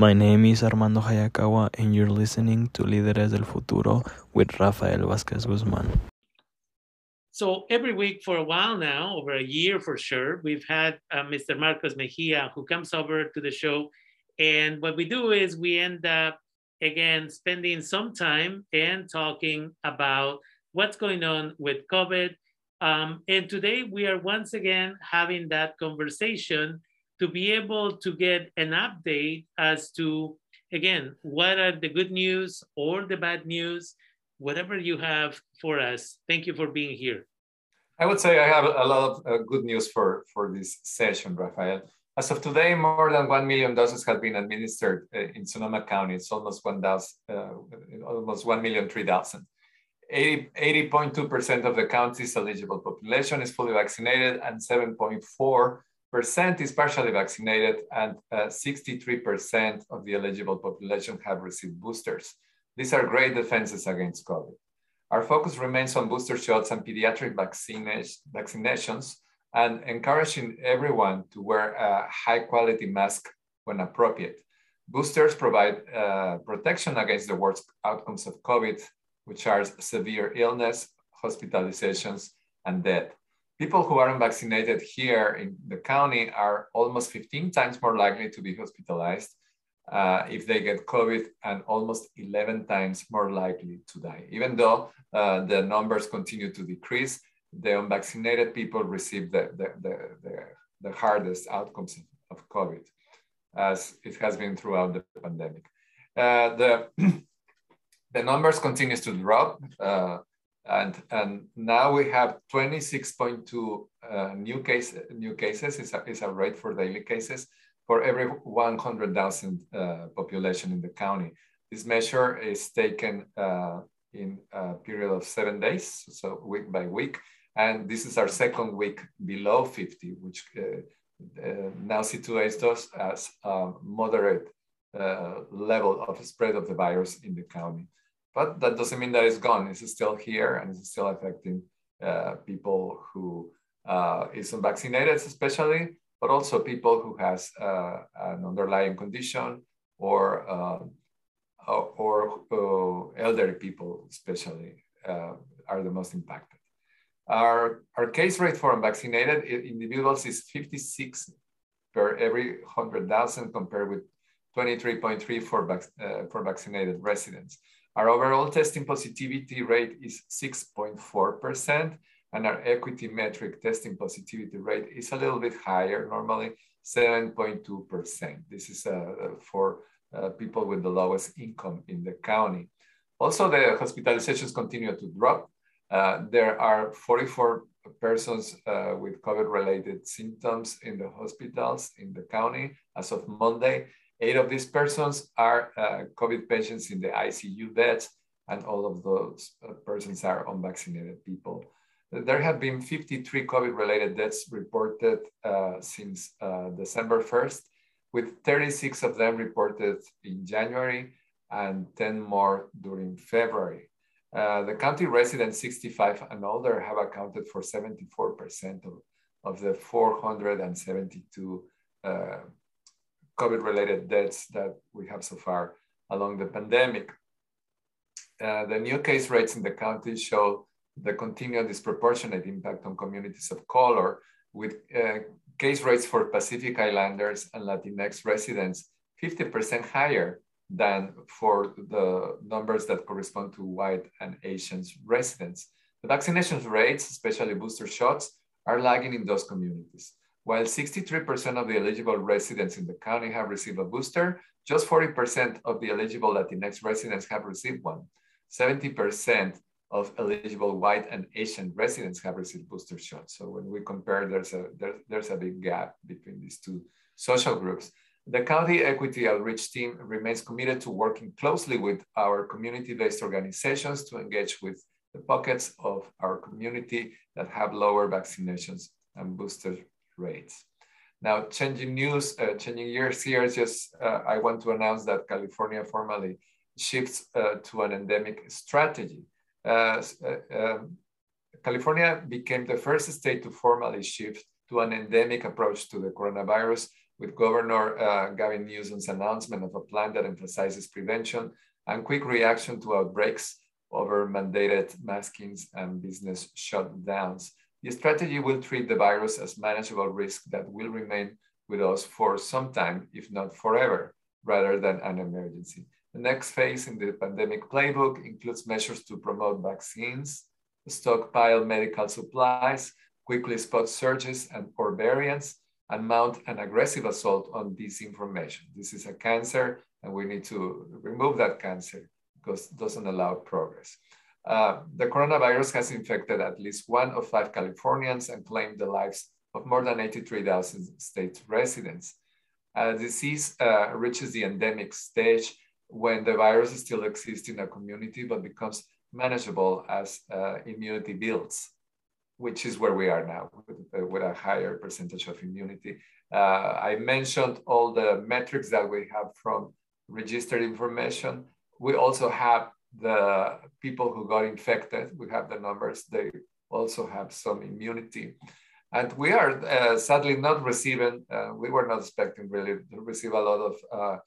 My name is Armando Hayakawa, and you're listening to Líderes del Futuro with Rafael Vázquez Guzmán. So every week for a while now, over a year for sure, we've had uh, Mr. Marcos Mejia who comes over to the show. And what we do is we end up, again, spending some time and talking about what's going on with COVID. Um, and today we are once again having that conversation to be able to get an update as to, again, what are the good news or the bad news, whatever you have for us. Thank you for being here. I would say I have a lot of uh, good news for, for this session, Rafael. As of today, more than 1 million doses have been administered uh, in Sonoma County. It's almost 1,000, uh, almost 1 million 3,000. 80.2% of the county's eligible population is fully vaccinated and 7.4 percent is partially vaccinated and 63% uh, of the eligible population have received boosters. These are great defenses against COVID. Our focus remains on booster shots and pediatric vaccinations and encouraging everyone to wear a high quality mask when appropriate. Boosters provide uh, protection against the worst outcomes of COVID, which are severe illness, hospitalizations, and death. People who aren't vaccinated here in the county are almost 15 times more likely to be hospitalized uh, if they get COVID and almost 11 times more likely to die. Even though uh, the numbers continue to decrease, the unvaccinated people receive the, the, the, the, the hardest outcomes of COVID, as it has been throughout the pandemic. Uh, the, the numbers continues to drop. And, and now we have 26.2 uh, new, case, new cases, is a, is a rate for daily cases for every 100,000 uh, population in the county. This measure is taken uh, in a period of seven days, so week by week. And this is our second week below 50, which uh, uh, now situates us as a moderate uh, level of spread of the virus in the county. But that doesn't mean that it's gone. It's still here and it's still affecting uh, people who uh, is unvaccinated, especially, but also people who has uh, an underlying condition or uh, or uh, elderly people, especially, uh, are the most impacted. Our, our case rate for unvaccinated individuals is 56 per every 100,000 compared with 23.3 for, vac for vaccinated residents. Our overall testing positivity rate is 6.4%, and our equity metric testing positivity rate is a little bit higher, normally 7.2%. This is uh, for uh, people with the lowest income in the county. Also, the hospitalizations continue to drop. Uh, there are 44 persons uh, with COVID-related symptoms in the hospitals in the county as of Monday, Eight of these persons are uh, COVID patients in the ICU beds, and all of those uh, persons are unvaccinated people. There have been 53 COVID-related deaths reported uh, since uh, December 1st, with 36 of them reported in January and 10 more during February. Uh, the county residents 65 and older have accounted for 74% of, of the 472 uh, COVID related deaths that we have so far along the pandemic. Uh, the new case rates in the county show the continued disproportionate impact on communities of color, with uh, case rates for Pacific Islanders and Latinx residents 50% higher than for the numbers that correspond to white and Asian residents. The vaccination rates, especially booster shots, are lagging in those communities. While 63% of the eligible residents in the county have received a booster, just 40% of the eligible Latinx residents have received one. 70% of eligible white and Asian residents have received booster shots. So when we compare, there's a, there, there's a big gap between these two social groups. The County Equity Outreach Team remains committed to working closely with our community-based organizations to engage with the pockets of our community that have lower vaccinations and booster rates. Now, changing news, uh, changing years here, just uh, I want to announce that California formally shifts uh, to an endemic strategy. Uh, uh, um, California became the first state to formally shift to an endemic approach to the coronavirus with Governor uh, Gavin Newsom's announcement of a plan that emphasizes prevention and quick reaction to outbreaks over mandated maskings and business shutdowns. The strategy will treat the virus as manageable risk that will remain with us for some time, if not forever, rather than an emergency. The next phase in the pandemic playbook includes measures to promote vaccines, stockpile medical supplies, quickly spot surges and or variants, and mount an aggressive assault on disinformation. This is a cancer, and we need to remove that cancer because it doesn't allow progress. Uh, the coronavirus has infected at least one of five Californians and claimed the lives of more than 83,000 state residents. Uh, disease uh, reaches the endemic stage when the virus still exists in a community but becomes manageable as uh, immunity builds, which is where we are now with, uh, with a higher percentage of immunity. Uh, I mentioned all the metrics that we have from registered information. We also have the people who got infected. We have the numbers. They also have some immunity. And we are uh, sadly not receiving, uh, we were not expecting really to receive a lot of uh,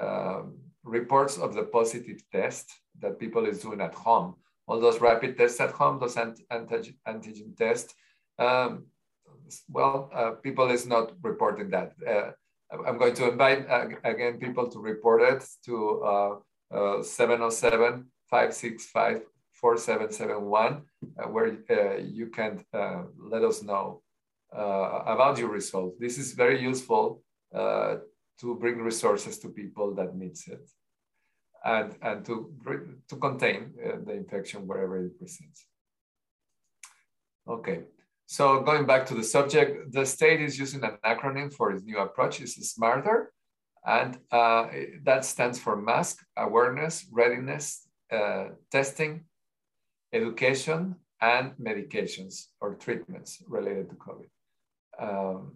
um, reports of the positive test that people is doing at home. All those rapid tests at home, those antigen, antigen tests, um, well, uh, people is not reporting that. Uh, I'm going to invite uh, again people to report it to 707 565 4771, where you can let us know uh, about your results. This is very useful uh, to bring resources to people that needs it and, and to, to contain uh, the infection wherever it presents. Okay, so going back to the subject, the state is using an acronym for its new approach, it's SMARTER, and uh, that stands for mask, awareness, readiness, uh, testing, education, and medications or treatments related to COVID. Um,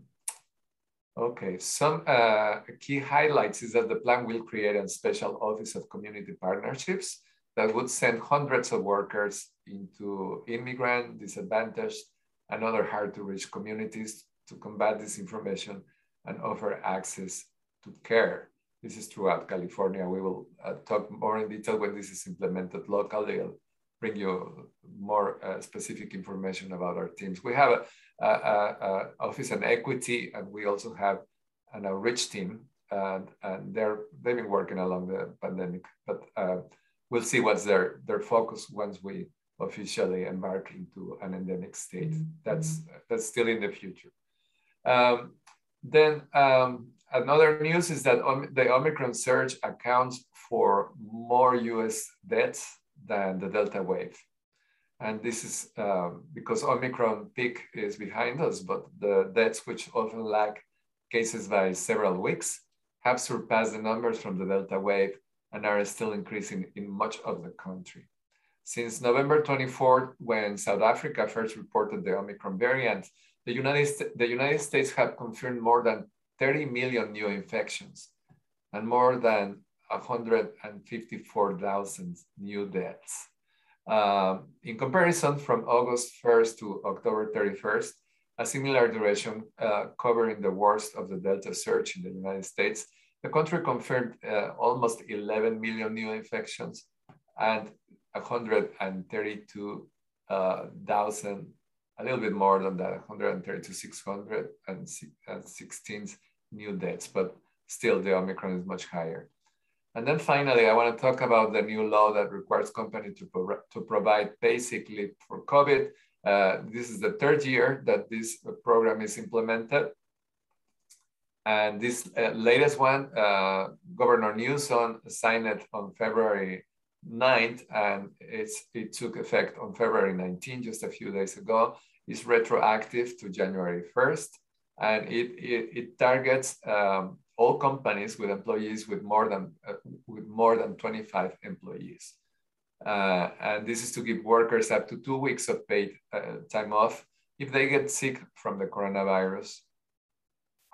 okay, some uh, key highlights is that the plan will create a special office of community partnerships that would send hundreds of workers into immigrant, disadvantaged, and other hard to reach communities to combat disinformation and offer access to care. This is throughout California. We will uh, talk more in detail when this is implemented locally. I'll bring you more uh, specific information about our teams. We have a, a, a, office and equity, and we also have an outreach team, and, and they're they've been working along the pandemic. But uh, we'll see what's their their focus once we officially embark into an endemic state. Mm-hmm. That's that's still in the future. Um, then um, another news is that the Omicron surge accounts for more U.S. deaths than the Delta wave. And this is um, because Omicron peak is behind us, but the deaths, which often lag cases by several weeks, have surpassed the numbers from the Delta wave and are still increasing in much of the country. Since November 24th, when South Africa first reported the Omicron variant, the United, the United States have confirmed more than 30 million new infections and more than 154,000 new deaths. Uh, in comparison, from August 1st to October 31st, a similar duration uh, covering the worst of the Delta surge in the United States, the country confirmed uh, almost 11 million new infections and 132,000, uh, a little bit more than that, 132,616 new deaths, but still the Omicron is much higher. And then finally, I want to talk about the new law that requires companies to, pro to provide basically for COVID. Uh, this is the third year that this program is implemented. And this uh, latest one, uh, Governor Newsom signed it on February 9th, and it took effect on February 19, just a few days ago. It's retroactive to January 1st, and it, it, it targets um, all companies with employees with more than uh, with more than 25 employees. Uh, and this is to give workers up to two weeks of paid uh, time off if they get sick from the coronavirus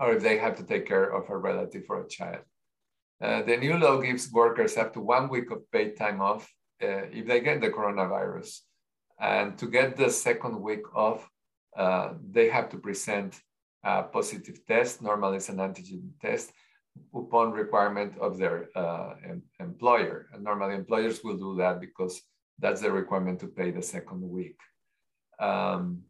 or if they have to take care of a relative or a child. Uh, the new law gives workers up to one week of paid time off uh, if they get the coronavirus. And to get the second week off, uh, they have to present a positive test, normally it's an antigen test, upon requirement of their uh, em employer. And normally employers will do that because that's the requirement to pay the second week. Um,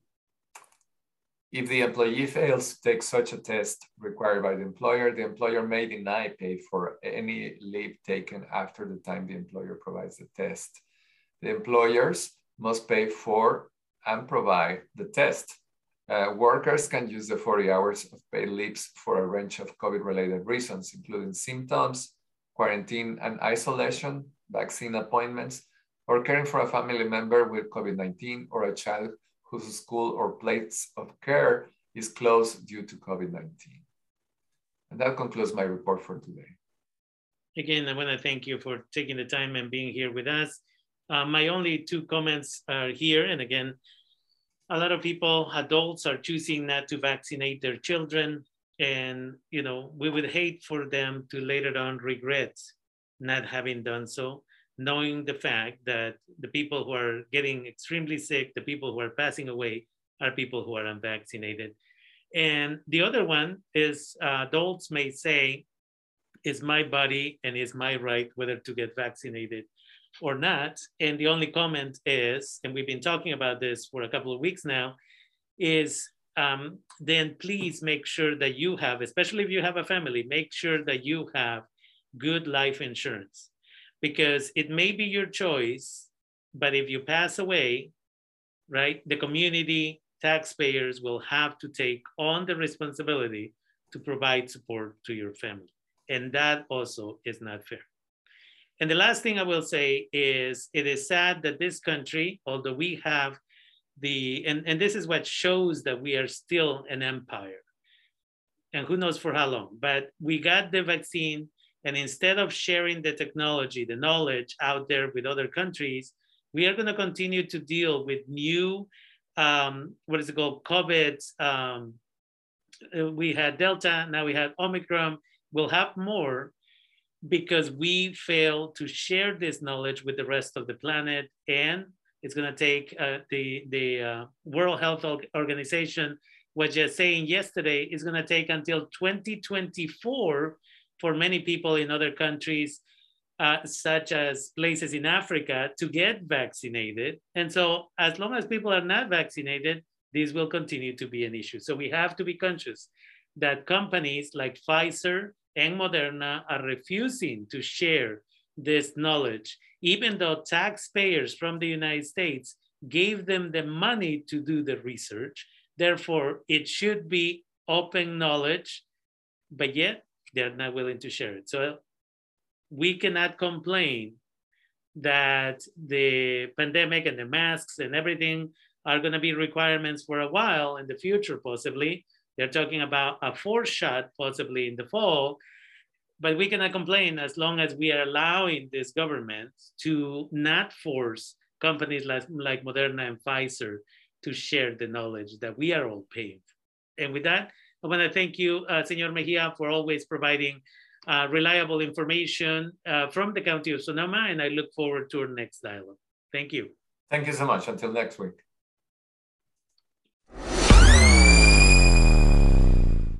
if the employee fails to take such a test required by the employer, the employer may deny pay for any leave taken after the time the employer provides the test. The employers must pay for and provide the test. Uh, workers can use the 40 hours of paid leaves for a range of COVID-related reasons, including symptoms, quarantine and isolation, vaccine appointments, or caring for a family member with COVID-19 or a child whose school or place of care is closed due to COVID-19. And that concludes my report for today. Again, I want to thank you for taking the time and being here with us. Uh, my only two comments are here, and again, a lot of people, adults, are choosing not to vaccinate their children, and you know we would hate for them to later on regret not having done so knowing the fact that the people who are getting extremely sick, the people who are passing away, are people who are unvaccinated. And the other one is uh, adults may say, is my body and is my right whether to get vaccinated or not. And the only comment is, and we've been talking about this for a couple of weeks now, is um, then please make sure that you have, especially if you have a family, make sure that you have good life insurance because it may be your choice, but if you pass away, right, the community taxpayers will have to take on the responsibility to provide support to your family. And that also is not fair. And the last thing I will say is it is sad that this country, although we have the, and, and this is what shows that we are still an empire. And who knows for how long, but we got the vaccine and instead of sharing the technology, the knowledge out there with other countries, we are going to continue to deal with new, um, what is it called, COVID. Um, we had Delta, now we have Omicron. We'll have more because we fail to share this knowledge with the rest of the planet. And it's going to take uh, the, the uh, World Health Organization was just saying yesterday, is going to take until 2024 for many people in other countries, uh, such as places in Africa, to get vaccinated. And so, as long as people are not vaccinated, this will continue to be an issue. So, we have to be conscious that companies like Pfizer and Moderna are refusing to share this knowledge, even though taxpayers from the United States gave them the money to do the research. Therefore, it should be open knowledge, but yet they're not willing to share it. So we cannot complain that the pandemic and the masks and everything are going to be requirements for a while in the future, possibly. They're talking about a fourth shot, possibly in the fall. But we cannot complain as long as we are allowing this government to not force companies like, like Moderna and Pfizer to share the knowledge that we are all paying. And with that, I want to thank you, uh, Senor Mejia, for always providing uh, reliable information uh, from the County of Sonoma, and I look forward to our next dialogue. Thank you. Thank you so much. Until next week.